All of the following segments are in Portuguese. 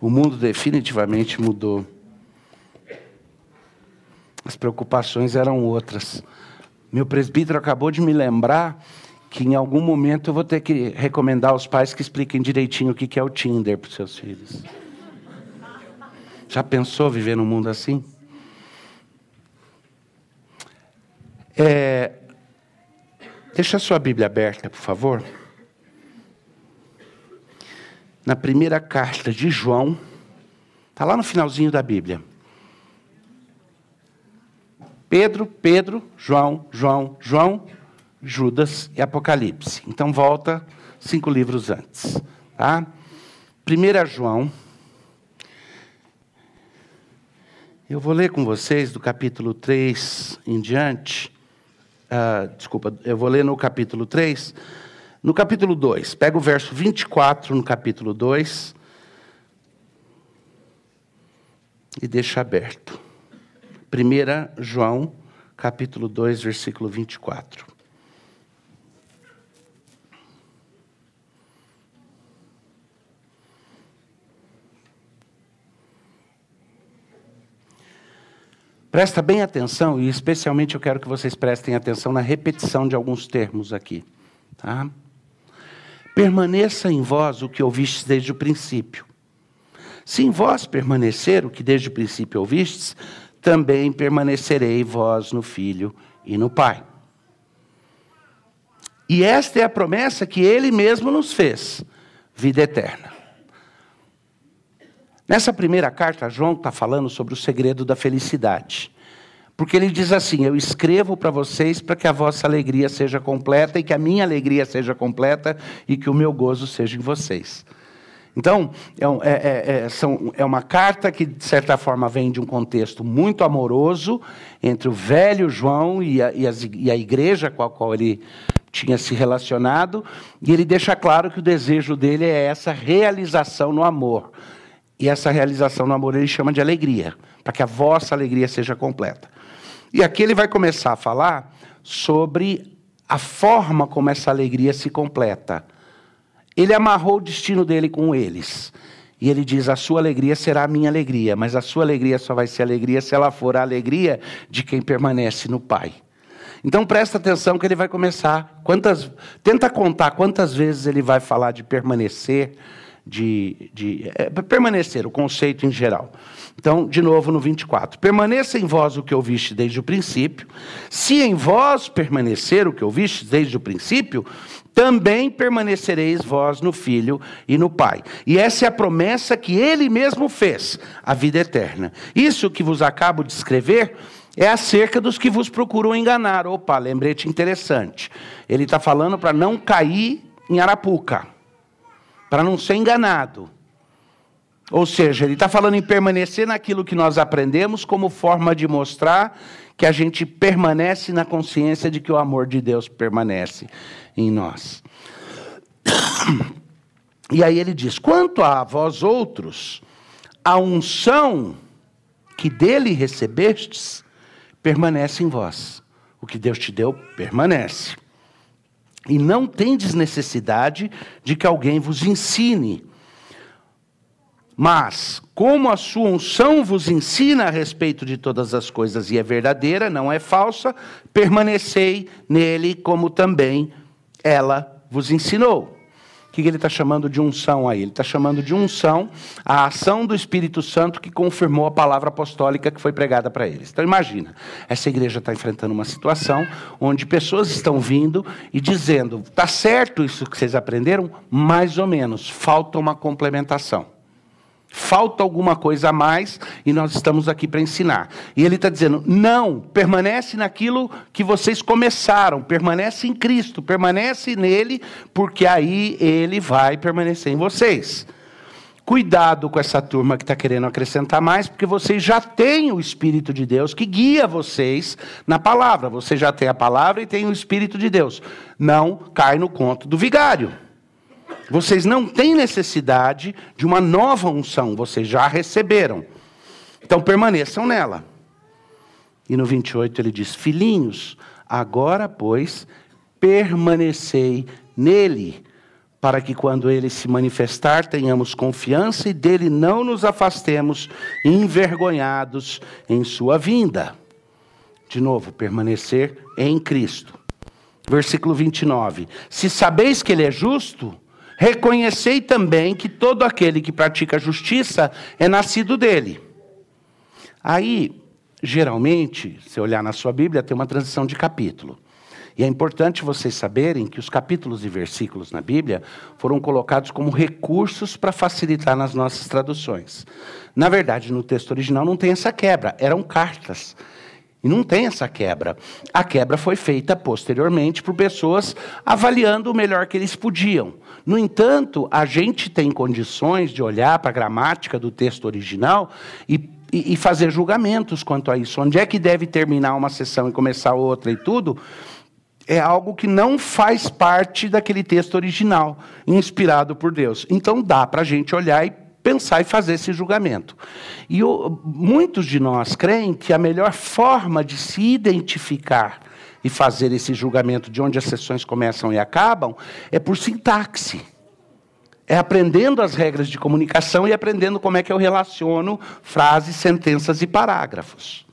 O mundo definitivamente mudou. As preocupações eram outras. Meu presbítero acabou de me lembrar que em algum momento eu vou ter que recomendar aos pais que expliquem direitinho o que é o Tinder para os seus filhos. Já pensou viver num mundo assim? É, deixa a sua Bíblia aberta, por favor. Na primeira carta de João, está lá no finalzinho da Bíblia. Pedro, Pedro, João, João, João, Judas e Apocalipse. Então volta cinco livros antes. Tá? 1 João. Eu vou ler com vocês do capítulo 3 em diante. Uh, desculpa, eu vou ler no capítulo 3. No capítulo 2, pega o verso 24 no capítulo 2 e deixa aberto. 1 João, capítulo 2, versículo 24. Presta bem atenção, e especialmente eu quero que vocês prestem atenção na repetição de alguns termos aqui. Tá? Permaneça em vós o que ouvistes desde o princípio. Se em vós permanecer o que desde o princípio ouvistes, também permanecerei vós no Filho e no Pai. E esta é a promessa que ele mesmo nos fez: vida eterna. Nessa primeira carta, João está falando sobre o segredo da felicidade. Porque ele diz assim: Eu escrevo para vocês para que a vossa alegria seja completa e que a minha alegria seja completa e que o meu gozo seja em vocês. Então, é, é, é, são, é uma carta que, de certa forma, vem de um contexto muito amoroso entre o velho João e a, e, as, e a igreja com a qual ele tinha se relacionado, e ele deixa claro que o desejo dele é essa realização no amor. E essa realização no amor ele chama de alegria, para que a vossa alegria seja completa. E aqui ele vai começar a falar sobre a forma como essa alegria se completa. Ele amarrou o destino dele com eles. E ele diz: A sua alegria será a minha alegria, mas a sua alegria só vai ser alegria se ela for a alegria de quem permanece no Pai. Então presta atenção que ele vai começar. Quantas, tenta contar quantas vezes ele vai falar de permanecer, de, de é, permanecer, o conceito em geral. Então, de novo no 24: Permaneça em vós o que ouviste desde o princípio. Se em vós permanecer o que ouviste desde o princípio, também permanecereis vós no Filho e no Pai. E essa é a promessa que ele mesmo fez, a vida eterna. Isso que vos acabo de escrever é acerca dos que vos procuram enganar. Opa, lembrete interessante. Ele está falando para não cair em Arapuca para não ser enganado. Ou seja, ele está falando em permanecer naquilo que nós aprendemos como forma de mostrar que a gente permanece na consciência de que o amor de Deus permanece em nós. E aí ele diz: quanto a vós outros, a unção que dele recebestes permanece em vós. O que Deus te deu permanece. E não tendes necessidade de que alguém vos ensine. Mas, como a sua unção vos ensina a respeito de todas as coisas e é verdadeira, não é falsa, permanecei nele como também ela vos ensinou que ele está chamando de unção aí? Ele está chamando de unção a ação do Espírito Santo que confirmou a palavra apostólica que foi pregada para eles. Então imagina, essa igreja está enfrentando uma situação onde pessoas estão vindo e dizendo: está certo isso que vocês aprenderam? Mais ou menos, falta uma complementação. Falta alguma coisa a mais e nós estamos aqui para ensinar. E ele está dizendo: não, permanece naquilo que vocês começaram, permanece em Cristo, permanece nele, porque aí ele vai permanecer em vocês. Cuidado com essa turma que está querendo acrescentar mais, porque vocês já têm o Espírito de Deus que guia vocês na palavra. Você já tem a palavra e tem o Espírito de Deus. Não cai no conto do vigário. Vocês não têm necessidade de uma nova unção, vocês já receberam. Então permaneçam nela. E no 28 ele diz: Filhinhos, agora, pois, permanecei nele, para que quando ele se manifestar tenhamos confiança e dele não nos afastemos envergonhados em sua vinda. De novo, permanecer em Cristo. Versículo 29. Se sabeis que ele é justo, reconhecei também que todo aquele que pratica justiça é nascido dele. Aí, geralmente, se olhar na sua Bíblia, tem uma transição de capítulo. E é importante vocês saberem que os capítulos e versículos na Bíblia foram colocados como recursos para facilitar nas nossas traduções. Na verdade, no texto original não tem essa quebra, eram cartas. E não tem essa quebra. A quebra foi feita posteriormente por pessoas avaliando o melhor que eles podiam. No entanto, a gente tem condições de olhar para a gramática do texto original e e, fazer julgamentos quanto a isso. Onde é que deve terminar uma sessão e começar outra e tudo? é algo que não faz parte daquele texto original, inspirado por Deus. Então dá para a gente olhar e pensar e fazer esse julgamento. E o, muitos de nós creem que a melhor forma de se identificar e fazer esse julgamento de onde as sessões começam e acabam é por sintaxe. É aprendendo as regras de comunicação e aprendendo como é que eu relaciono frases, sentenças e parágrafos.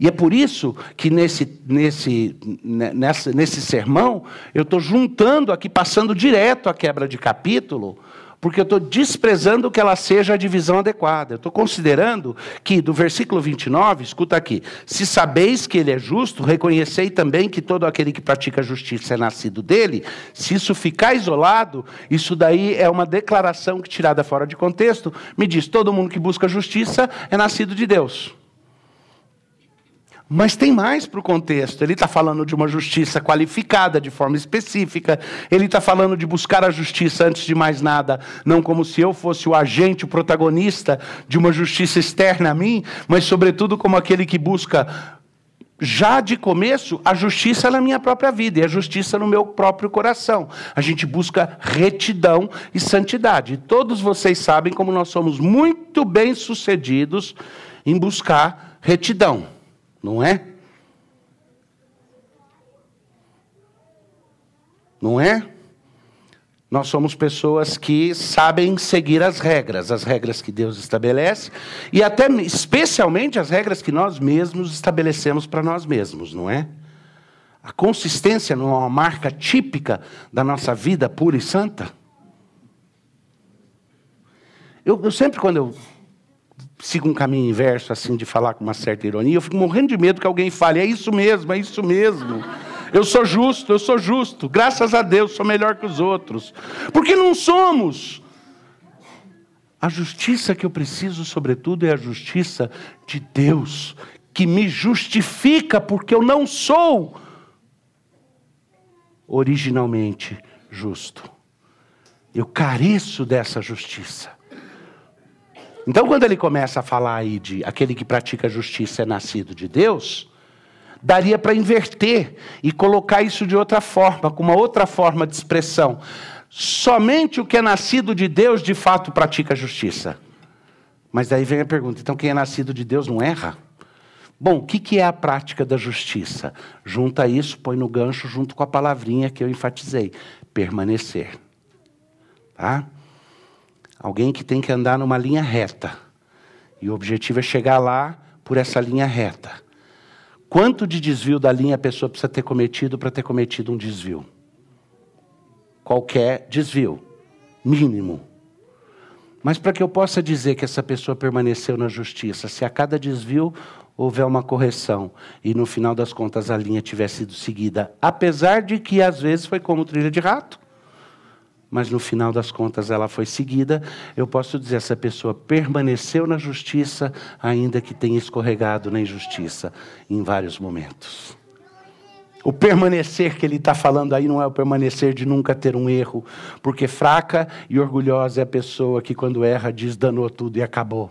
E é por isso que nesse, nesse, né, nessa, nesse sermão eu estou juntando aqui, passando direto a quebra de capítulo, porque eu estou desprezando que ela seja a divisão adequada. Eu estou considerando que, do versículo 29, escuta aqui: se sabeis que ele é justo, reconhecei também que todo aquele que pratica justiça é nascido dele. Se isso ficar isolado, isso daí é uma declaração que, tirada fora de contexto, me diz: todo mundo que busca justiça é nascido de Deus. Mas tem mais para o contexto. Ele está falando de uma justiça qualificada, de forma específica. Ele está falando de buscar a justiça antes de mais nada, não como se eu fosse o agente, o protagonista de uma justiça externa a mim, mas, sobretudo, como aquele que busca, já de começo, a justiça na minha própria vida e a justiça no meu próprio coração. A gente busca retidão e santidade. E todos vocês sabem como nós somos muito bem-sucedidos em buscar retidão não é? Não é? Nós somos pessoas que sabem seguir as regras, as regras que Deus estabelece, e até especialmente as regras que nós mesmos estabelecemos para nós mesmos, não é? A consistência não é uma marca típica da nossa vida pura e santa? Eu, eu sempre, quando eu sigo um caminho inverso, assim, de falar com uma certa ironia, eu fico morrendo de medo que alguém fale, é isso mesmo, é isso mesmo. Eu sou justo, eu sou justo, graças a Deus sou melhor que os outros. Porque não somos. A justiça que eu preciso, sobretudo, é a justiça de Deus, que me justifica, porque eu não sou originalmente justo. Eu careço dessa justiça. Então, quando ele começa a falar aí de aquele que pratica justiça é nascido de Deus, daria para inverter e colocar isso de outra forma, com uma outra forma de expressão. Somente o que é nascido de Deus de fato pratica justiça. Mas daí vem a pergunta: então quem é nascido de Deus não erra? Bom, o que é a prática da justiça? Junta isso, põe no gancho junto com a palavrinha que eu enfatizei: permanecer. Tá? Alguém que tem que andar numa linha reta. E o objetivo é chegar lá por essa linha reta. Quanto de desvio da linha a pessoa precisa ter cometido para ter cometido um desvio? Qualquer desvio, mínimo. Mas para que eu possa dizer que essa pessoa permaneceu na justiça, se a cada desvio houver uma correção e no final das contas a linha tiver sido seguida, apesar de que às vezes foi como trilha de rato, mas no final das contas ela foi seguida, eu posso dizer: essa pessoa permaneceu na justiça, ainda que tenha escorregado na injustiça em vários momentos. O permanecer que ele está falando aí não é o permanecer de nunca ter um erro, porque fraca e orgulhosa é a pessoa que, quando erra, diz danou tudo e acabou.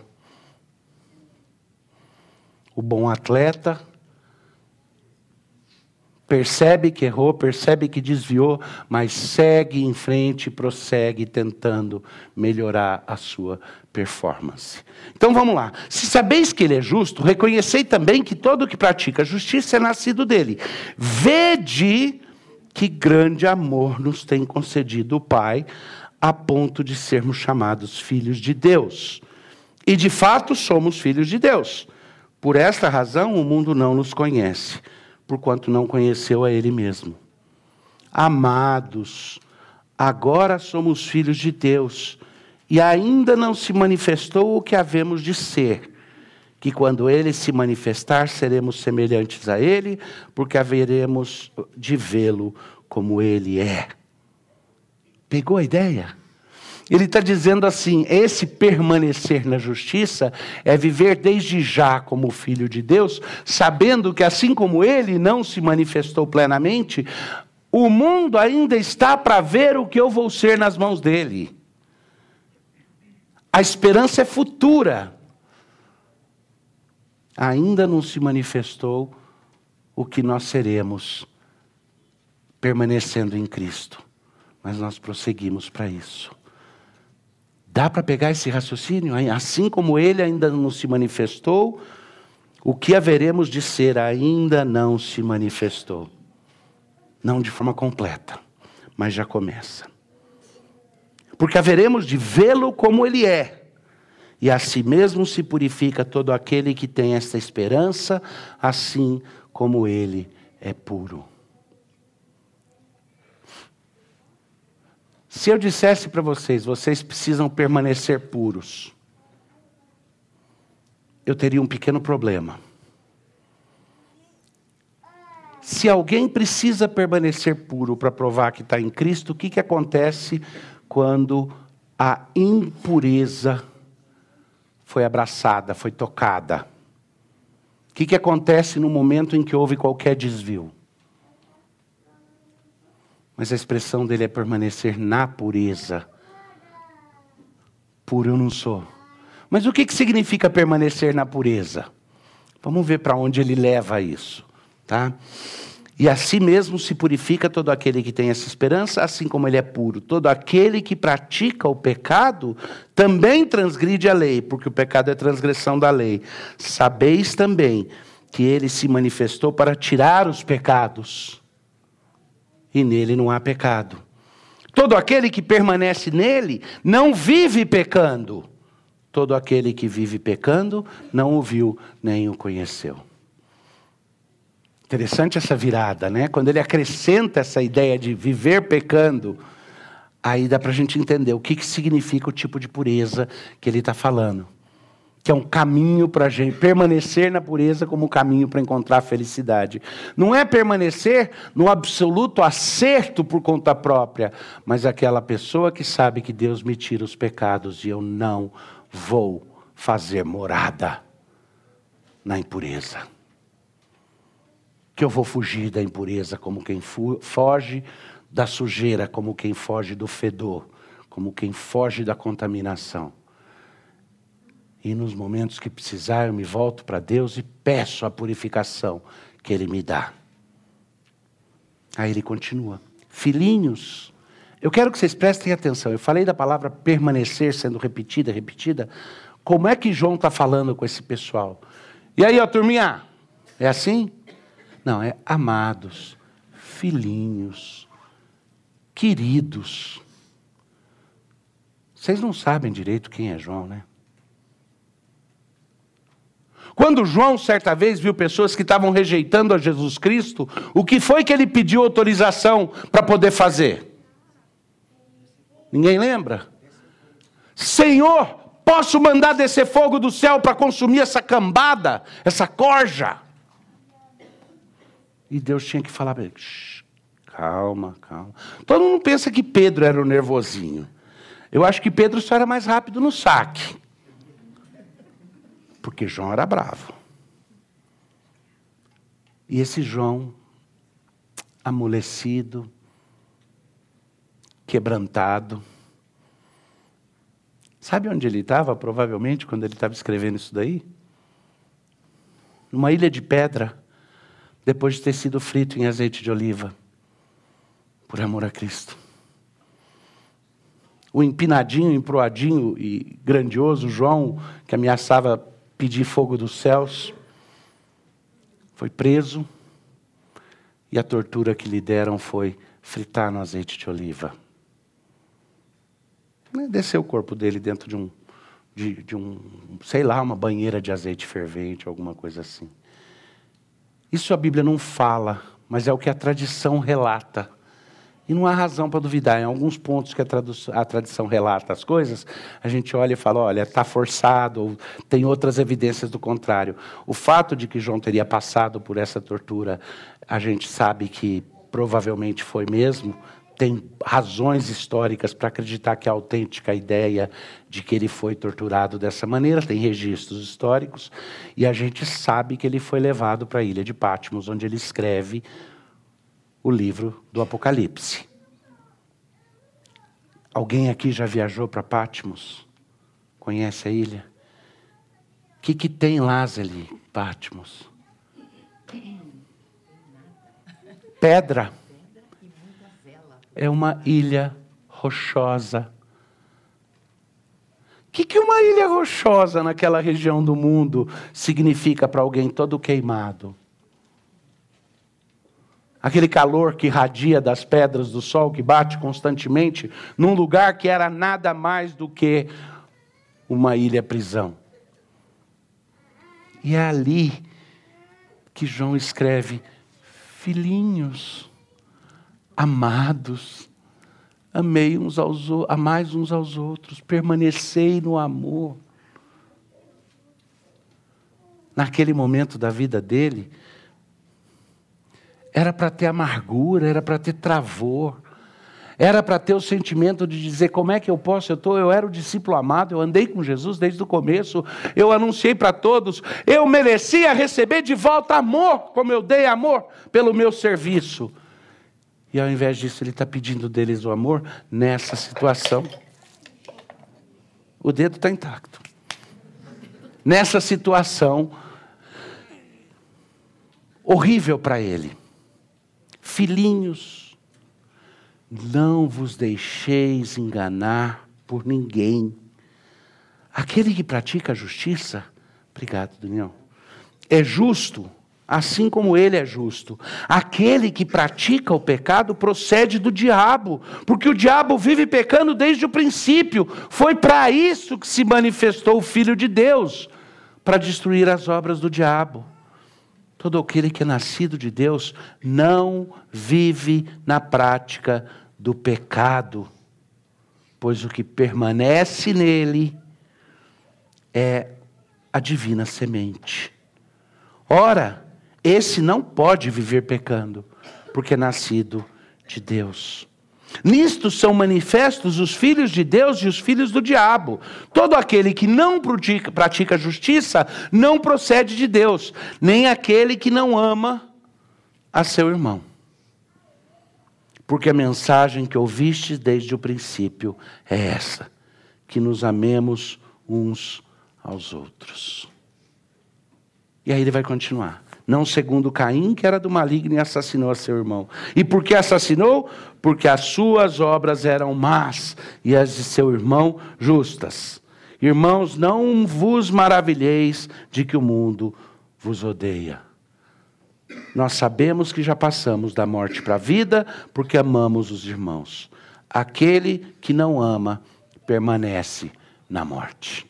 O bom atleta percebe que errou, percebe que desviou, mas segue em frente, prossegue tentando melhorar a sua performance. Então vamos lá. Se sabeis que ele é justo, reconhecei também que todo que pratica justiça é nascido dele. Vede que grande amor nos tem concedido o Pai, a ponto de sermos chamados filhos de Deus. E de fato somos filhos de Deus. Por esta razão o mundo não nos conhece, porquanto não conheceu a Ele mesmo. Amados, agora somos filhos de Deus, e ainda não se manifestou o que havemos de ser que quando ele se manifestar, seremos semelhantes a ele, porque haveremos de vê-lo como ele é. Pegou a ideia? Ele está dizendo assim: esse permanecer na justiça é viver desde já como filho de Deus, sabendo que assim como ele não se manifestou plenamente, o mundo ainda está para ver o que eu vou ser nas mãos dele. A esperança é futura ainda não se manifestou o que nós seremos permanecendo em Cristo. Mas nós prosseguimos para isso. Dá para pegar esse raciocínio? Assim como ele ainda não se manifestou, o que haveremos de ser ainda não se manifestou. Não de forma completa, mas já começa. Porque haveremos de vê-lo como ele é e a si mesmo se purifica todo aquele que tem esta esperança, assim como ele é puro. Se eu dissesse para vocês, vocês precisam permanecer puros, eu teria um pequeno problema. Se alguém precisa permanecer puro para provar que está em Cristo, o que, que acontece quando a impureza foi abraçada, foi tocada. O que, que acontece no momento em que houve qualquer desvio? Mas a expressão dele é permanecer na pureza. Puro eu não sou. Mas o que, que significa permanecer na pureza? Vamos ver para onde ele leva isso. Tá? E assim mesmo se purifica todo aquele que tem essa esperança, assim como ele é puro. Todo aquele que pratica o pecado também transgride a lei, porque o pecado é transgressão da lei. Sabeis também que ele se manifestou para tirar os pecados, e nele não há pecado. Todo aquele que permanece nele não vive pecando. Todo aquele que vive pecando não o viu nem o conheceu. Interessante essa virada, né? Quando ele acrescenta essa ideia de viver pecando, aí dá para a gente entender o que, que significa o tipo de pureza que ele está falando. Que é um caminho para a gente permanecer na pureza como um caminho para encontrar a felicidade. Não é permanecer no absoluto acerto por conta própria, mas aquela pessoa que sabe que Deus me tira os pecados e eu não vou fazer morada na impureza que eu vou fugir da impureza como quem foge da sujeira, como quem foge do fedor, como quem foge da contaminação. E nos momentos que precisar, eu me volto para Deus e peço a purificação que Ele me dá. Aí ele continua: Filhinhos, eu quero que vocês prestem atenção. Eu falei da palavra permanecer sendo repetida, repetida. Como é que João está falando com esse pessoal? E aí, ó, turminha? É assim? Não, é amados, filhinhos, queridos. Vocês não sabem direito quem é João, né? Quando João, certa vez, viu pessoas que estavam rejeitando a Jesus Cristo, o que foi que ele pediu autorização para poder fazer? Ninguém lembra? Senhor, posso mandar descer fogo do céu para consumir essa cambada, essa corja? E Deus tinha que falar para ele: calma, calma. Todo mundo pensa que Pedro era o nervosinho. Eu acho que Pedro só era mais rápido no saque. Porque João era bravo. E esse João, amolecido, quebrantado, sabe onde ele estava, provavelmente, quando ele estava escrevendo isso daí? Numa ilha de pedra depois de ter sido frito em azeite de oliva, por amor a Cristo. O empinadinho, emproadinho e grandioso João, que ameaçava pedir fogo dos céus, foi preso E a tortura que lhe deram foi fritar no azeite de oliva. Descer o corpo dele dentro de um, de, de um, sei lá, uma banheira de azeite fervente, alguma coisa assim. Isso a Bíblia não fala, mas é o que a tradição relata. E não há razão para duvidar. Em alguns pontos que a, a, tradição relata as coisas, a gente olha e fala: olha, está forçado, ou tem outras evidências do contrário. O fato de que João teria passado por essa tortura, a gente sabe que provavelmente foi mesmo, tem razões históricas para acreditar que é autêntica a ideia de que ele foi torturado dessa maneira, tem registros históricos, e a gente sabe que ele foi levado para a ilha de Patmos, onde ele escreve o livro do Apocalipse. Alguém aqui já viajou para Patmos? Conhece a ilha? O que, que tem lá, ali, Patmos? Pedra é uma ilha rochosa. O que, que uma ilha rochosa naquela região do mundo significa para alguém todo queimado? Aquele calor que irradia das pedras do sol, que bate constantemente, num lugar que era nada mais do que uma ilha prisão. E é ali que João escreve: Filhinhos, amados, amei uns aos amais uns aos outros, permanecei no amor. Naquele momento da vida dele, era para ter amargura, era para ter travor, era para ter o sentimento de dizer como é que eu posso, eu, tô, eu era o discípulo amado, eu andei com Jesus desde o começo, eu anunciei para todos, eu merecia receber de volta amor, como eu dei amor pelo meu serviço. E ao invés disso, ele está pedindo deles o amor nessa situação. O dedo está intacto. Nessa situação horrível para ele. Filhinhos, não vos deixeis enganar por ninguém. Aquele que pratica a justiça, obrigado, Daniel, é justo assim como ele é justo. Aquele que pratica o pecado procede do diabo, porque o diabo vive pecando desde o princípio. Foi para isso que se manifestou o Filho de Deus para destruir as obras do diabo. Todo aquele que é nascido de Deus não vive na prática do pecado, pois o que permanece nele é a divina semente. Ora, esse não pode viver pecando, porque é nascido de Deus. Nisto são manifestos os filhos de Deus e os filhos do diabo. Todo aquele que não pratica, justiça não procede de Deus, nem aquele que não ama a seu irmão. Porque a mensagem que ouviste desde o princípio é essa: que nos amemos uns aos outros. E aí ele vai continuar não segundo Caim, que era do maligno e assassinou a seu irmão. E por que assassinou? Porque as suas obras eram más e as de seu irmão justas. Irmãos, não vos maravilheis de que o mundo vos odeia. Nós sabemos que já passamos da morte para a vida porque amamos os irmãos. Aquele que não ama permanece na morte.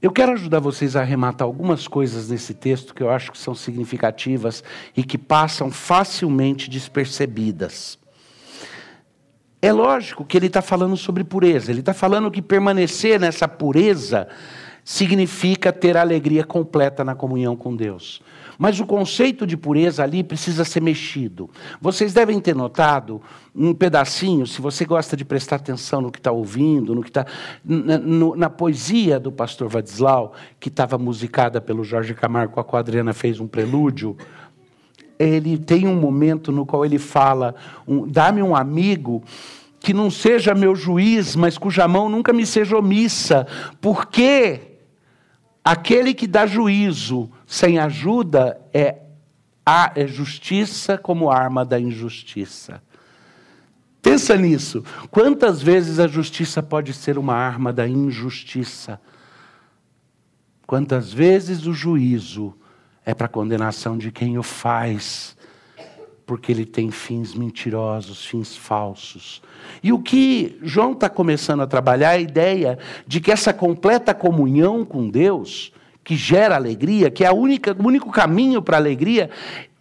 Eu quero ajudar vocês a arrematar algumas coisas nesse texto que eu acho que são significativas e que passam facilmente despercebidas. É lógico que ele está falando sobre pureza, ele está falando que permanecer nessa pureza significa ter alegria completa na comunhão com Deus. Mas o conceito de pureza ali precisa ser mexido. Vocês devem ter notado um pedacinho, se você gosta de prestar atenção no que está ouvindo, no que está na, na, poesia do pastor Vadislau, que estava musicada pelo Jorge Camargo, a quadriana fez um prelúdio. Ele tem um momento no qual ele fala: um, dá-me um amigo que não seja meu juiz, mas cuja mão nunca me seja omissa, porque Aquele que dá juízo sem ajuda é a é justiça como arma da injustiça. Pensa nisso. Quantas vezes a justiça pode ser uma arma da injustiça? Quantas vezes o juízo é para condenação de quem o faz, porque ele tem fins mentirosos, fins falsos. E o que João está começando a trabalhar é a ideia de que essa completa comunhão com Deus, que gera alegria, que é a única, o único caminho para a alegria,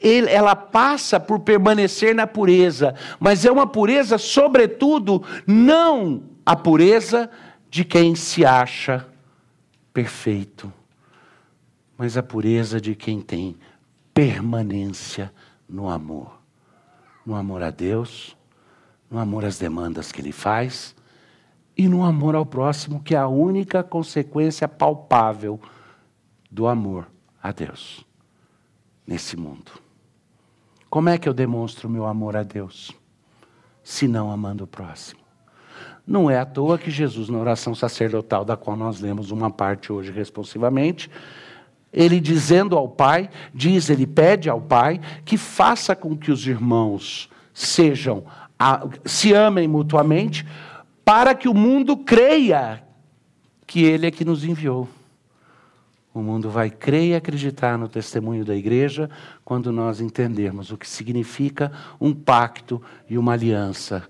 ele, ela passa por permanecer na pureza, mas é uma pureza, sobretudo, não a pureza de quem se acha perfeito, mas a pureza de quem tem permanência no amor. No amor a Deus, no amor às demandas que Ele faz e no amor ao próximo, que é a única consequência palpável do amor a Deus nesse mundo. Como é que eu demonstro meu amor a Deus? Se não amando o próximo. Não é à toa que Jesus, na oração sacerdotal, da qual nós lemos uma parte hoje responsivamente, ele dizendo ao Pai, diz, ele pede ao Pai que faça com que os irmãos sejam, se amem mutuamente, para que o mundo creia que Ele é que nos enviou. O mundo vai crer e acreditar no testemunho da igreja quando nós entendermos o que significa um pacto e uma aliança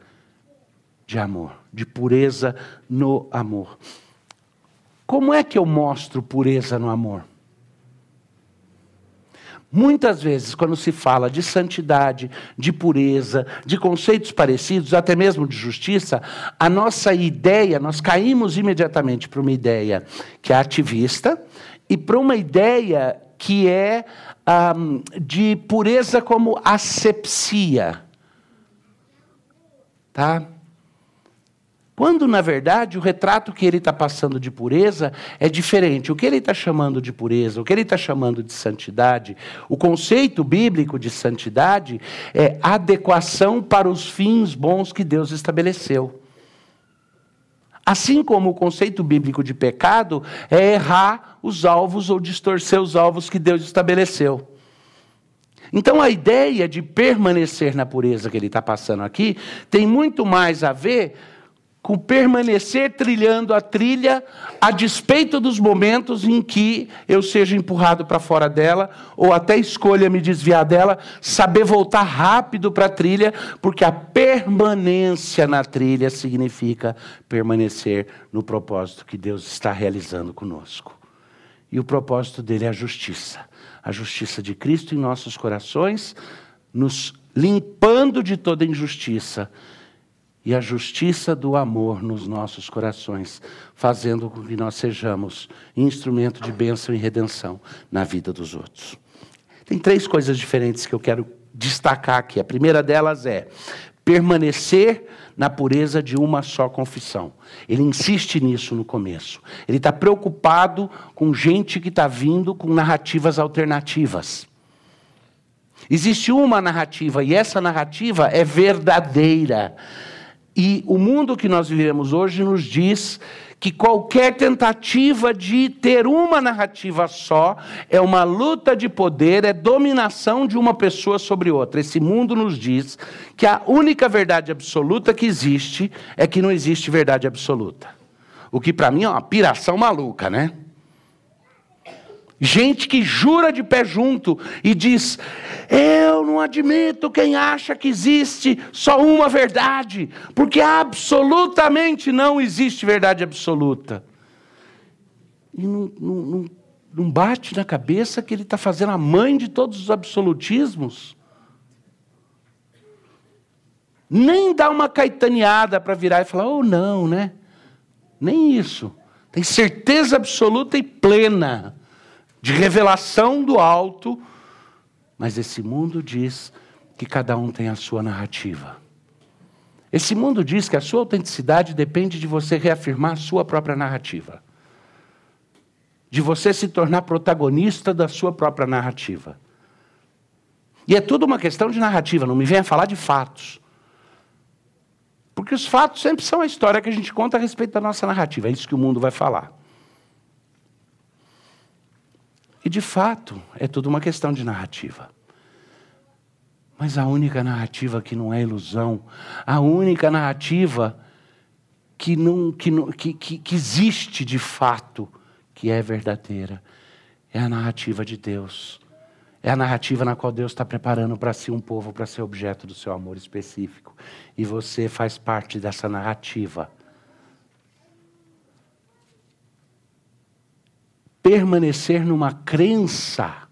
de amor, de pureza no amor. Como é que eu mostro pureza no amor? Muitas vezes, quando se fala de santidade, de pureza, de conceitos parecidos, até mesmo de justiça, a nossa ideia, nós caímos imediatamente para uma ideia que é ativista e para uma ideia que é um, de pureza como asepsia. Tá? Quando, na verdade, o retrato que ele está passando de pureza é diferente. O que ele está chamando de pureza, o que ele está chamando de santidade, o conceito bíblico de santidade é adequação para os fins bons que Deus estabeleceu. Assim como o conceito bíblico de pecado é errar os alvos ou distorcer os alvos que Deus estabeleceu. Então a ideia de permanecer na pureza que ele está passando aqui tem muito mais a ver com permanecer trilhando a trilha a despeito dos momentos em que eu seja empurrado para fora dela ou até escolha me desviar dela, saber voltar rápido para a trilha, porque a permanência na trilha significa permanecer no propósito que Deus está realizando conosco. E o propósito dele é a justiça, a justiça de Cristo em nossos corações, nos limpando de toda injustiça e a justiça do amor nos nossos corações, fazendo com que nós sejamos instrumento de bênção e redenção na vida dos outros. Tem três coisas diferentes que eu quero destacar aqui. A primeira delas é permanecer na pureza de uma só confissão. Ele insiste nisso no começo. Ele está preocupado com gente que está vindo com narrativas alternativas. Existe uma narrativa e essa narrativa é verdadeira. E o mundo que nós vivemos hoje nos diz que qualquer tentativa de ter uma narrativa só é uma luta de poder, é dominação de uma pessoa sobre outra. Esse mundo nos diz que a única verdade absoluta que existe é que não existe verdade absoluta. O que para mim é uma piração maluca, né? Gente que jura de pé junto e diz: Eu não admito quem acha que existe só uma verdade, porque absolutamente não existe verdade absoluta. E não, não, não, bate na cabeça que ele está fazendo a mãe de todos os absolutismos. Nem dá uma caetaneada para virar e falar: Oh, não, né? Nem isso. Tem certeza absoluta e plena de revelação do alto, mas esse mundo diz que cada um tem a sua narrativa. Esse mundo diz que a sua autenticidade depende de você reafirmar a sua própria narrativa. De você se tornar protagonista da sua própria narrativa. E é tudo uma questão de narrativa, não me venha falar de fatos. Porque os fatos sempre são a história que a gente conta a respeito da nossa narrativa, é isso que o mundo vai falar. E de fato, é tudo uma questão de narrativa. Mas a única narrativa que não é ilusão, a única narrativa que, não, que, que, que, que existe de fato, que é verdadeira, é a narrativa de Deus, É a narrativa na qual Deus está preparando para si um povo para ser objeto do seu amor específico. E você faz parte dessa narrativa. Permanecer numa crença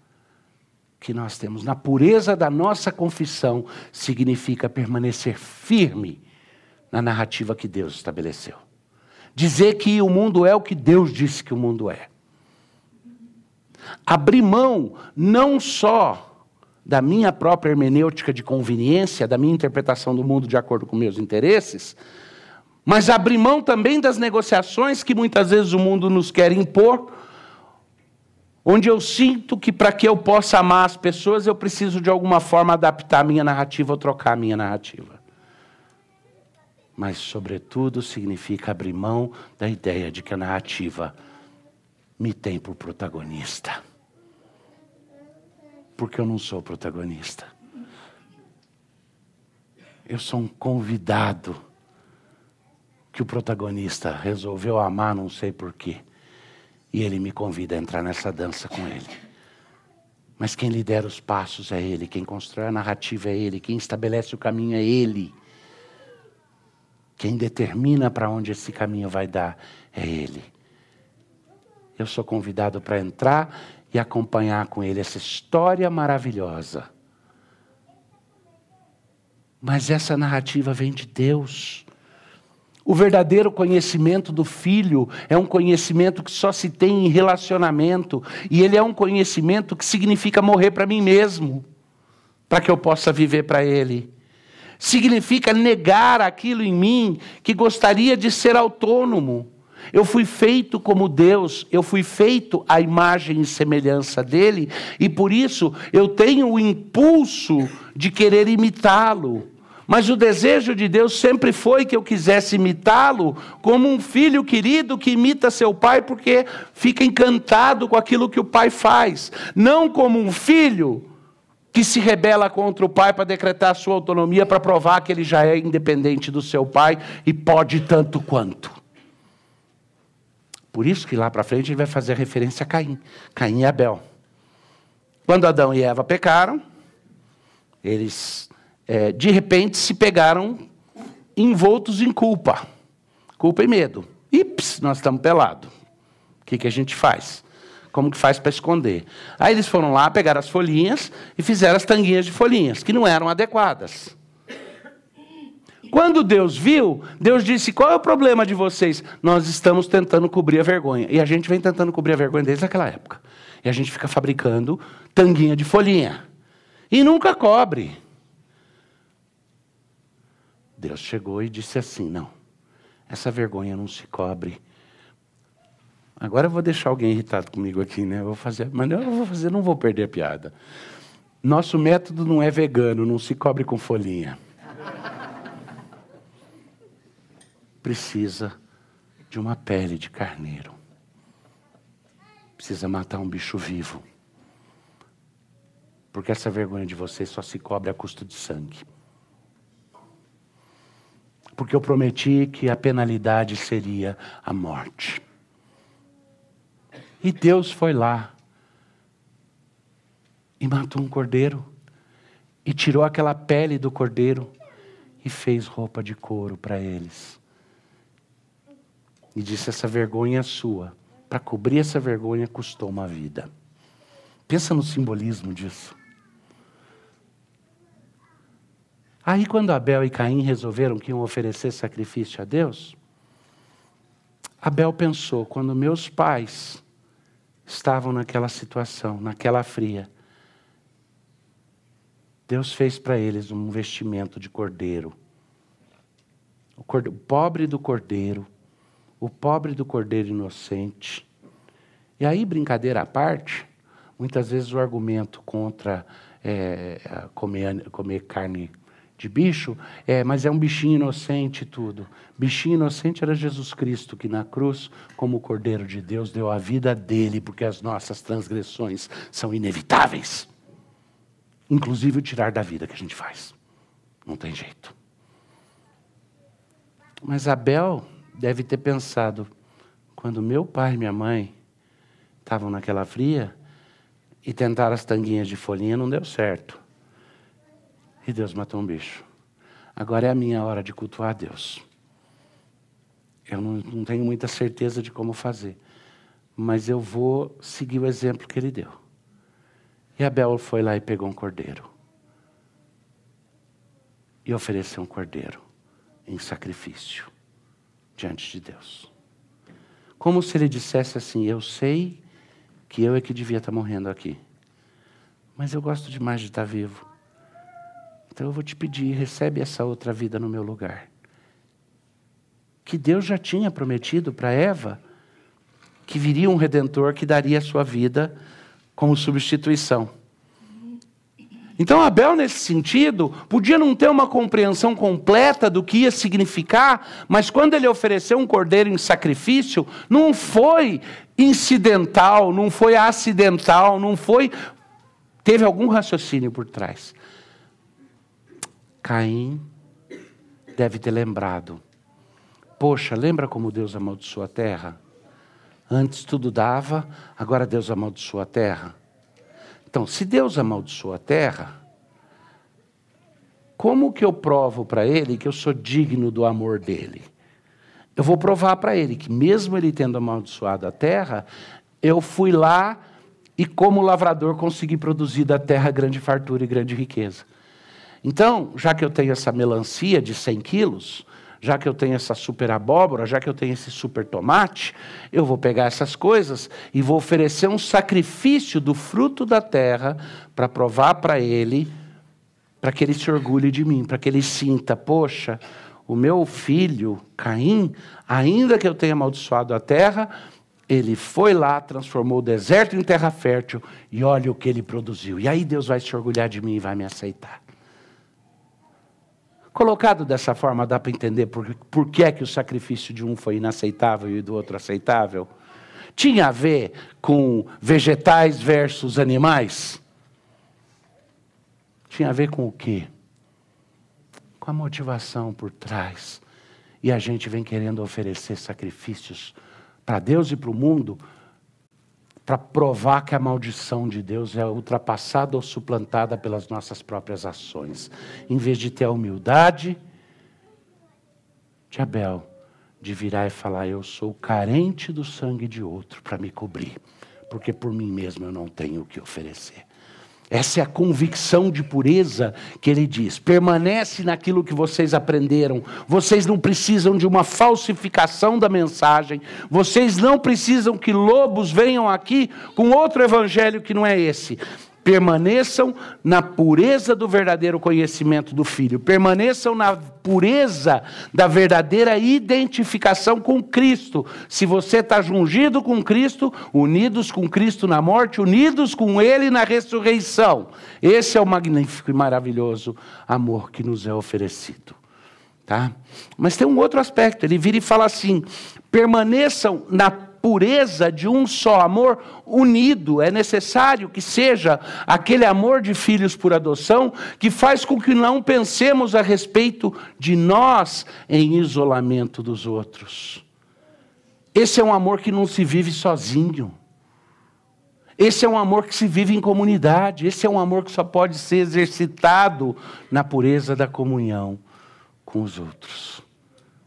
que nós temos, na pureza da nossa confissão, significa permanecer firme na narrativa que Deus estabeleceu. Dizer que o mundo é o que Deus disse que o mundo é abrir mão não só da minha própria hermenêutica de conveniência, da minha interpretação do mundo de acordo com meus interesses, mas abrir mão também das negociações que muitas vezes o mundo nos quer impor, onde eu sinto que para que eu possa amar as pessoas eu preciso de alguma forma adaptar a minha narrativa ou trocar a minha narrativa. Mas, sobretudo, significa abrir mão da ideia de que a narrativa me tem por protagonista. Porque eu não sou protagonista. Eu sou um convidado que o protagonista resolveu amar, não sei porquê. E ele me convida a entrar nessa dança com ele. Mas quem lidera os passos é ele, quem constrói a narrativa é ele, quem estabelece o caminho é ele. Quem determina para onde esse caminho vai dar é ele eu sou convidado para entrar e acompanhar com ele essa história maravilhosa. Mas essa narrativa vem de Deus. O verdadeiro conhecimento do filho é um conhecimento que só se tem em relacionamento, e ele é um conhecimento que significa morrer para mim mesmo, para que eu possa viver para ele. Significa negar aquilo em mim que gostaria de ser autônomo. Eu fui feito como Deus, eu fui feito à imagem e semelhança dele, e por isso eu tenho o impulso de querer imitá-lo. Mas o desejo de Deus sempre foi que eu quisesse imitá-lo como um filho querido que imita seu pai porque fica encantado com aquilo que o pai faz, não como um filho que se rebela contra o pai para decretar sua autonomia para provar que ele já é independente do seu pai e pode tanto quanto. Por isso que lá para frente gente vai fazer referência a Caim. Caim e Abel. Quando Adão e Eva pecaram, eles é, de repente se pegaram envoltos em culpa. Culpa e medo. Ips, nós estamos pelados. O que, que a gente faz? Como que faz para esconder? Aí eles foram lá, pegaram as folhinhas e fizeram as tanguinhas de folhinhas, que não eram adequadas. Quando Deus viu, Deus disse: Qual é o problema de vocês? Nós estamos tentando cobrir a vergonha. E a gente vem tentando cobrir a vergonha desde aquela época. E a gente fica fabricando tanguinha de folhinha. E nunca cobre. Deus chegou e disse assim: Não, essa vergonha não se cobre. Agora eu vou deixar alguém irritado comigo aqui, né? Eu vou fazer, mas eu vou fazer, não vou perder a piada. Nosso método não é vegano, não se cobre com folhinha. precisa de uma pele de carneiro. Precisa matar um bicho vivo. Porque essa vergonha de vocês só se cobre a custo de sangue. Porque eu prometi que a penalidade seria a morte. E Deus foi lá e matou um cordeiro e tirou aquela pele do cordeiro e fez roupa de couro para eles e disse: Essa vergonha é sua. Para cobrir essa vergonha custou uma vida. Pensa no simbolismo disso. Aí, quando Abel e Caim resolveram que iam oferecer sacrifício a Deus, Abel pensou: quando meus pais estavam naquela situação, naquela fria, Deus fez para eles um vestimento de cordeiro. O, cordeiro, pobre do cordeiro o pobre do cordeiro inocente. E aí, brincadeira à parte, muitas vezes o argumento contra é, comer, comer carne de bicho é, mas é um bichinho inocente tudo. Bichinho inocente era Jesus Cristo, que na cruz, como Cordeiro de Deus, deu a vida dele, porque as nossas transgressões são inevitáveis. Inclusive o tirar da vida que a gente faz. Não tem jeito. Mas Abel deve ter pensado: quando meu pai e minha mãe estavam naquela fria, e tentaram as tanguinhas de folhinha, não deu certo. E Deus matou um bicho. Agora é a minha hora de cultuar a Deus. Eu não, não tenho muita certeza de como fazer, mas eu vou seguir o exemplo que ele deu. E Abel foi lá e pegou um cordeiro. E ofereceu um cordeiro em sacrifício diante de Deus. Como se ele dissesse assim: Eu sei que eu é que devia estar morrendo aqui, mas eu gosto demais de estar vivo. Então eu vou te pedir, recebe essa outra vida no meu lugar. Que Deus já tinha prometido para Eva que viria um redentor que daria a sua vida como substituição. Então, Abel, nesse sentido, podia não ter uma compreensão completa do que ia significar, mas quando ele ofereceu um cordeiro em sacrifício, não foi incidental, não foi acidental, não foi. Teve algum raciocínio por trás. Caim deve ter lembrado. Poxa, lembra como Deus amaldiçoou a terra? Antes tudo dava, agora Deus amaldiçoou a terra. Então, se Deus amaldiçoou a terra, como que eu provo para ele que eu sou digno do amor dele? Eu vou provar para ele que, mesmo ele tendo amaldiçoado a terra, eu fui lá e, como lavrador, consegui produzir da terra grande fartura e grande riqueza. Então, já que eu tenho essa melancia de 100 quilos, já que eu tenho essa super abóbora, já que eu tenho esse super tomate, eu vou pegar essas coisas e vou oferecer um sacrifício do fruto da terra para provar para ele, para que ele se orgulhe de mim, para que ele sinta, poxa, o meu filho Caim, ainda que eu tenha amaldiçoado a terra, ele foi lá, transformou o deserto em terra fértil e olha o que ele produziu. E aí Deus vai se orgulhar de mim e vai me aceitar. Colocado dessa forma, dá para entender por, por que é que o sacrifício de um foi inaceitável e do outro aceitável? Tinha a ver com vegetais versus animais? Tinha a ver com o quê? Com a motivação por trás. E a gente vem querendo oferecer sacrifícios para Deus e para o mundo para provar que a maldição de Deus é ultrapassada ou suplantada pelas nossas próprias ações. Em vez de ter a humildade de Abel, de virar e falar: Eu sou carente do sangue de outro para me cobrir, porque por mim mesmo eu não tenho o que oferecer. Essa é a convicção de pureza que ele diz. Permanece naquilo que vocês aprenderam. Vocês não precisam de uma falsificação da mensagem. Vocês não precisam que lobos venham aqui com outro evangelho que não é esse permaneçam na pureza do verdadeiro conhecimento do Filho, permaneçam na pureza da verdadeira identificação com Cristo. Se você está jungido com Cristo, unidos com Cristo na morte, unidos com Ele na ressurreição, esse é o magnífico e maravilhoso amor que nos é oferecido. Tá? Mas tem um outro aspecto, ele vira e fala assim: permaneçam na pureza de um só amor unido. É necessário que seja aquele amor de filhos por adoção que faz com que não pensemos a respeito de nós em isolamento dos outros. Esse é um amor que não se vive sozinho. Esse é um amor que se vive em comunidade. Esse é um amor que só pode ser exercitado na pureza da comunhão com os outros,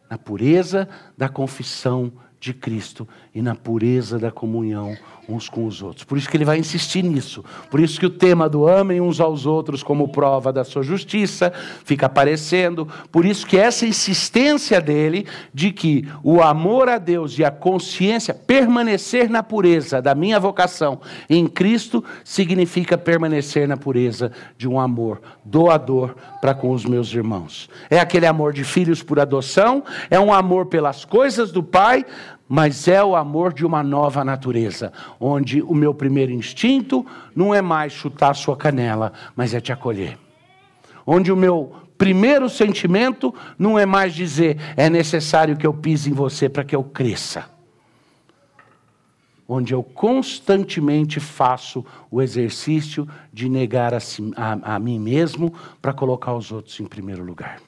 na pureza da confissão de Cristo e na pureza da comunhão uns com os outros. Por isso que ele vai insistir nisso. Por isso que o tema do amem uns aos outros como prova da sua justiça fica aparecendo. Por isso que essa insistência dele de que o amor a Deus e a consciência, permanecer na pureza da minha vocação em Cristo, significa permanecer na pureza de um amor doador para com os meus irmãos. É aquele amor de filhos por adoção, é um amor pelas coisas do Pai, mas é o amor de uma nova natureza, onde o meu primeiro instinto não é mais chutar sua canela, mas é te acolher. Onde o meu primeiro sentimento não é mais dizer é necessário que eu pise em você para que eu cresça. Onde eu constantemente faço o exercício de negar a, si, a, a mim mesmo para colocar os outros em primeiro lugar.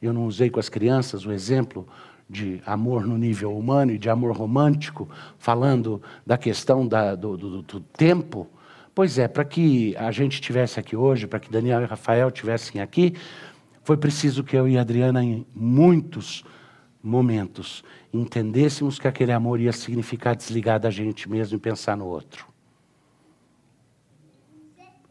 Eu não usei com as crianças o exemplo de amor no nível humano e de amor romântico, falando da questão da, do, do, do tempo. Pois é, para que a gente estivesse aqui hoje, para que Daniel e Rafael estivessem aqui, foi preciso que eu e Adriana, em muitos momentos, entendêssemos que aquele amor ia significar desligar da gente mesmo e pensar no outro.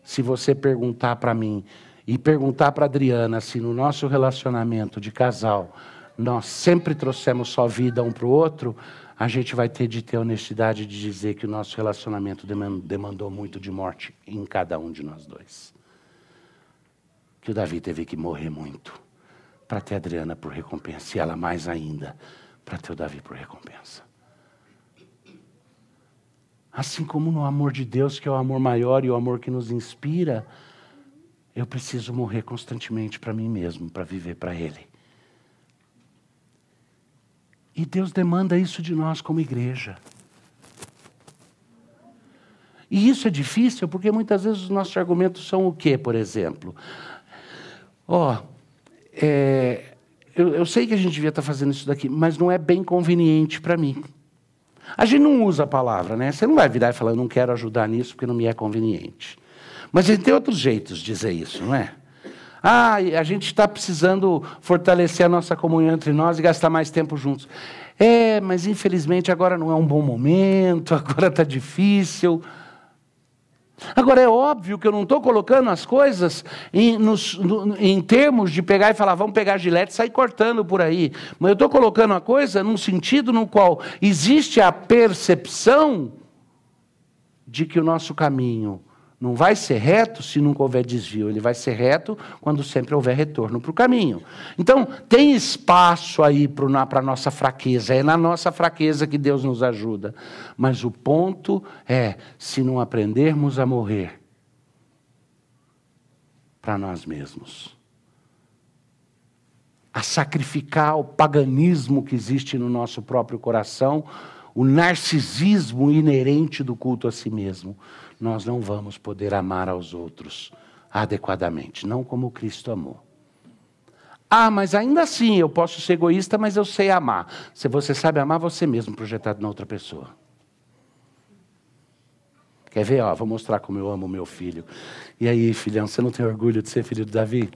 Se você perguntar para mim e perguntar para Adriana se no nosso relacionamento de casal nós sempre trouxemos só vida um para o outro, a gente vai ter de ter honestidade de dizer que o nosso relacionamento demandou muito de morte em cada um de nós dois. Que o Davi teve que morrer muito para ter a Adriana por recompensa, e ela mais ainda para ter o Davi por recompensa. Assim como no amor de Deus, que é o amor maior e o amor que nos inspira, eu preciso morrer constantemente para mim mesmo, para viver para Ele. E Deus demanda isso de nós como igreja. E isso é difícil porque muitas vezes os nossos argumentos são o quê, por exemplo? Ó, oh, é, eu, eu, sei que a gente devia estar fazendo isso daqui, mas não é bem conveniente para mim. A gente não usa a palavra, né? Você não vai virar e falar, eu não quero ajudar nisso porque não me é conveniente. Mas gente tem outros jeitos de dizer isso, não é? Ah, a gente está precisando fortalecer a nossa comunhão entre nós e gastar mais tempo juntos. É, mas infelizmente agora não é um bom momento, agora está difícil. Agora, é óbvio que eu não estou colocando as coisas em, nos, no, em, termos de pegar e falar, vamos pegar gilete e sair cortando por aí. Mas eu estou colocando a coisa num sentido no qual existe a percepção de que o nosso caminho não vai ser reto se nunca houver desvio, ele vai ser reto quando sempre houver retorno para o caminho. Então, tem espaço aí para a nossa fraqueza, é na nossa fraqueza que Deus nos ajuda. Mas o ponto é: se não aprendermos a morrer para nós mesmos, a sacrificar o paganismo que existe no nosso próprio coração, o narcisismo inerente do culto a si mesmo nós não vamos poder amar aos outros adequadamente, não como Cristo amou. Ah, mas ainda assim eu posso ser egoísta, mas eu sei amar. Se você sabe amar você mesmo projetado na outra pessoa. Quer ver? Ó, vou mostrar como eu amo meu filho. E aí, filhão, você não tem orgulho de ser filho de Davi?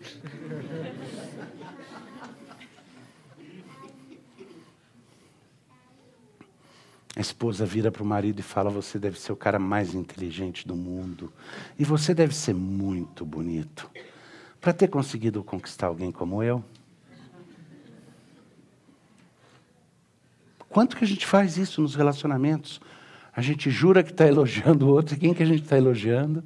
A esposa vira para o marido e fala: Você deve ser o cara mais inteligente do mundo. E você deve ser muito bonito. Para ter conseguido conquistar alguém como eu. Quanto que a gente faz isso nos relacionamentos? A gente jura que está elogiando o outro, e quem que a gente está elogiando?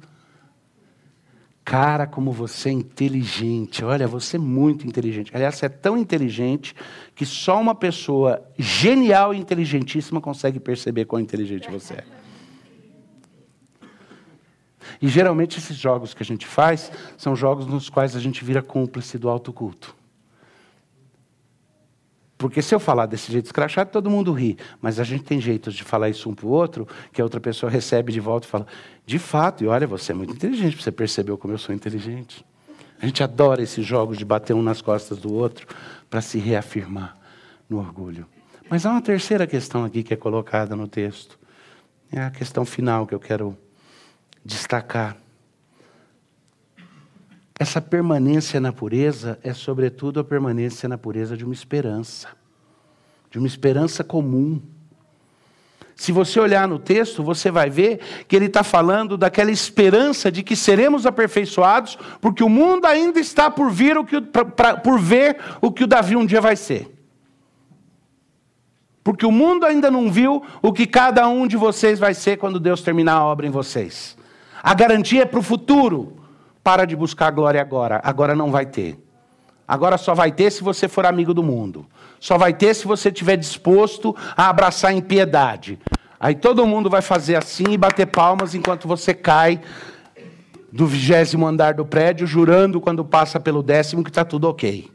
Cara, como você é inteligente. Olha, você é muito inteligente. Aliás, você é tão inteligente que só uma pessoa genial e inteligentíssima consegue perceber quão inteligente você é. E geralmente esses jogos que a gente faz são jogos nos quais a gente vira cúmplice do autoculto. Porque se eu falar desse jeito escrachado, todo mundo ri. Mas a gente tem jeitos de falar isso um para o outro, que a outra pessoa recebe de volta e fala: de fato, e olha, você é muito inteligente, você percebeu como eu sou inteligente. A gente adora esses jogos de bater um nas costas do outro para se reafirmar no orgulho. Mas há uma terceira questão aqui que é colocada no texto. É a questão final que eu quero destacar. Essa permanência na pureza é, sobretudo, a permanência na pureza de uma esperança, de uma esperança comum. Se você olhar no texto, você vai ver que ele está falando daquela esperança de que seremos aperfeiçoados, porque o mundo ainda está por, vir o que, pra, pra, por ver o que o Davi um dia vai ser. Porque o mundo ainda não viu o que cada um de vocês vai ser quando Deus terminar a obra em vocês. A garantia é para o futuro. Para de buscar glória agora. Agora não vai ter. Agora só vai ter se você for amigo do mundo. Só vai ter se você estiver disposto a abraçar em piedade. Aí todo mundo vai fazer assim e bater palmas enquanto você cai do vigésimo andar do prédio, jurando quando passa pelo décimo que está tudo ok.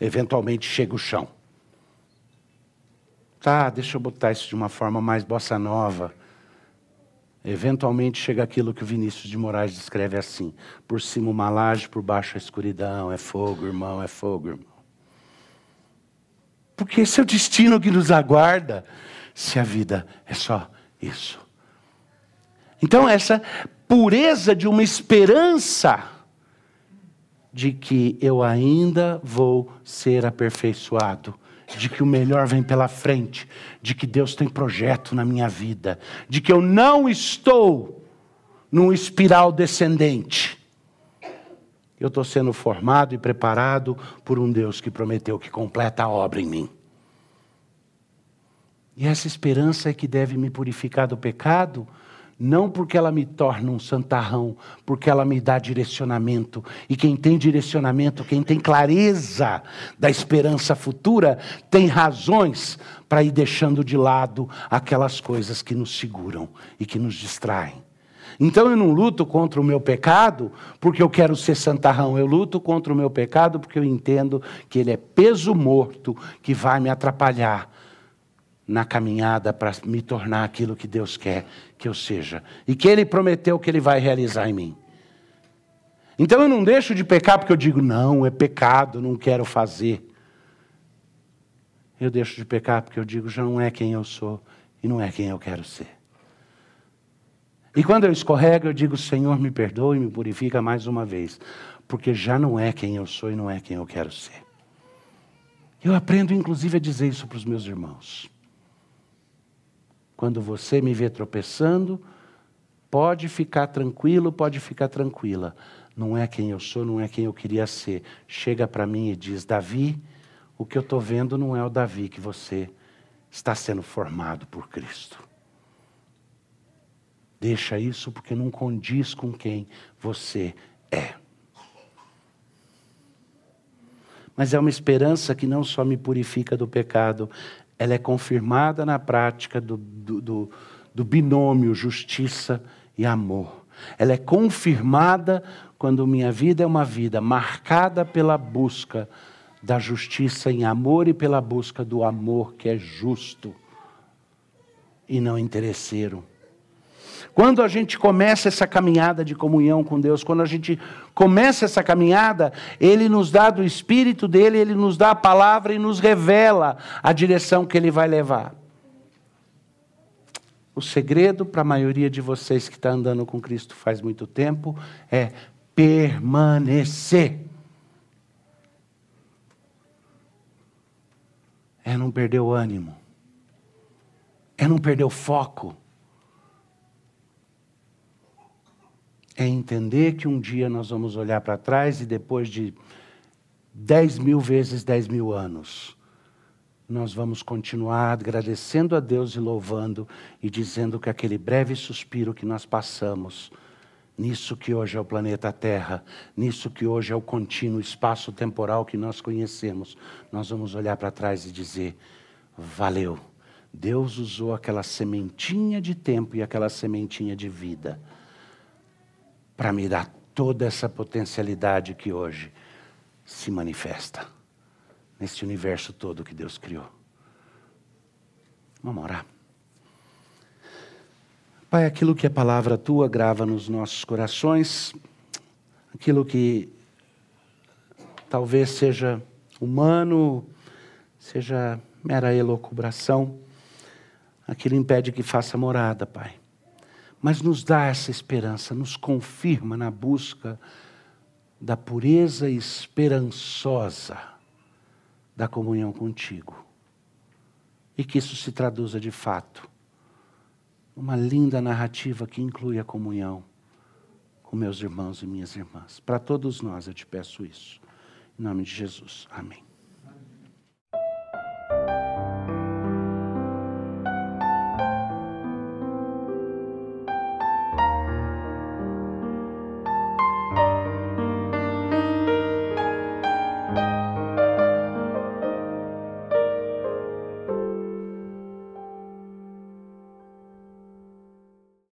Eventualmente chega o chão. Tá, deixa eu botar isso de uma forma mais bossa nova. Eventualmente chega aquilo que o Vinícius de Moraes descreve assim: por cima uma laje, por baixo a escuridão, é fogo, irmão, é fogo, irmão. Porque esse é o destino que nos aguarda, se a vida é só isso. Então, essa pureza de uma esperança de que eu ainda vou ser aperfeiçoado, de que o melhor vem pela frente, de que Deus tem projeto na minha vida, de que eu não estou num espiral descendente. Eu estou sendo formado e preparado por um Deus que prometeu que completa a obra em mim. E essa esperança é que deve me purificar do pecado, não porque ela me torna um santarrão, porque ela me dá direcionamento. E quem tem direcionamento, quem tem clareza da esperança futura, tem razões para ir deixando de lado aquelas coisas que nos seguram e que nos distraem. Então eu não luto contra o meu pecado porque eu quero ser santarrão, eu luto contra o meu pecado porque eu entendo que ele é peso morto que vai me atrapalhar na caminhada para me tornar aquilo que Deus quer que eu seja e que Ele prometeu que Ele vai realizar em mim. Então eu não deixo de pecar porque eu digo, não, é pecado, não quero fazer. Eu deixo de pecar porque eu digo, já não é quem eu sou e não é quem eu quero ser. E quando eu escorrego, eu digo, Senhor, me perdoe e me purifica mais uma vez, porque já não é quem eu sou e não é quem eu quero ser. Eu aprendo, inclusive, a dizer isso para os meus irmãos. Quando você me vê tropeçando, pode ficar tranquilo, pode ficar tranquila. Não é quem eu sou, não é quem eu queria ser. Chega para mim e diz: Davi, o que eu estou vendo não é o Davi que você está sendo formado por Cristo. Deixa isso porque não condiz com quem você é. Mas é uma esperança que não só me purifica do pecado, ela é confirmada na prática do, do, do, do binômio justiça e amor. Ela é confirmada quando minha vida é uma vida marcada pela busca da justiça em amor e pela busca do amor que é justo e não interesseiro. Quando a gente começa essa caminhada de comunhão com Deus, quando a gente começa essa caminhada, Ele nos dá do Espírito dele, Ele nos dá a palavra e nos revela a direção que Ele vai levar. O segredo para a maioria de vocês que está andando com Cristo faz muito tempo é permanecer. É não perder o ânimo. É não perder o foco. É entender que um dia nós vamos olhar para trás e depois de dez mil vezes dez mil anos, nós vamos continuar agradecendo a Deus e louvando e dizendo que aquele breve suspiro que nós passamos, nisso que hoje é o planeta Terra, nisso que hoje é o contínuo espaço temporal que nós conhecemos, nós vamos olhar para trás e dizer: valeu. Deus usou aquela sementinha de tempo e aquela sementinha de vida para me dar toda essa potencialidade que hoje se manifesta nesse universo todo que Deus criou. Vamos orar. Pai, aquilo que a palavra tua grava nos nossos corações, aquilo que talvez seja humano, seja mera elocubração, aquilo impede que faça morada, Pai mas nos dá essa esperança, nos confirma na busca da pureza esperançosa da comunhão contigo. E que isso se traduza de fato numa linda narrativa que inclui a comunhão com meus irmãos e minhas irmãs. Para todos nós eu te peço isso. Em nome de Jesus. Amém.